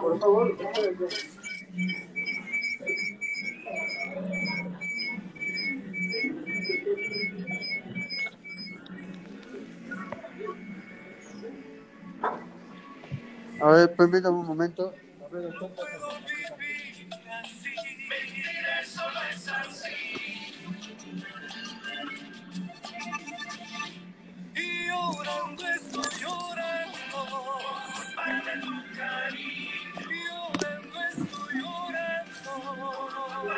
Por favor. A ver, permítame un momento. A ver,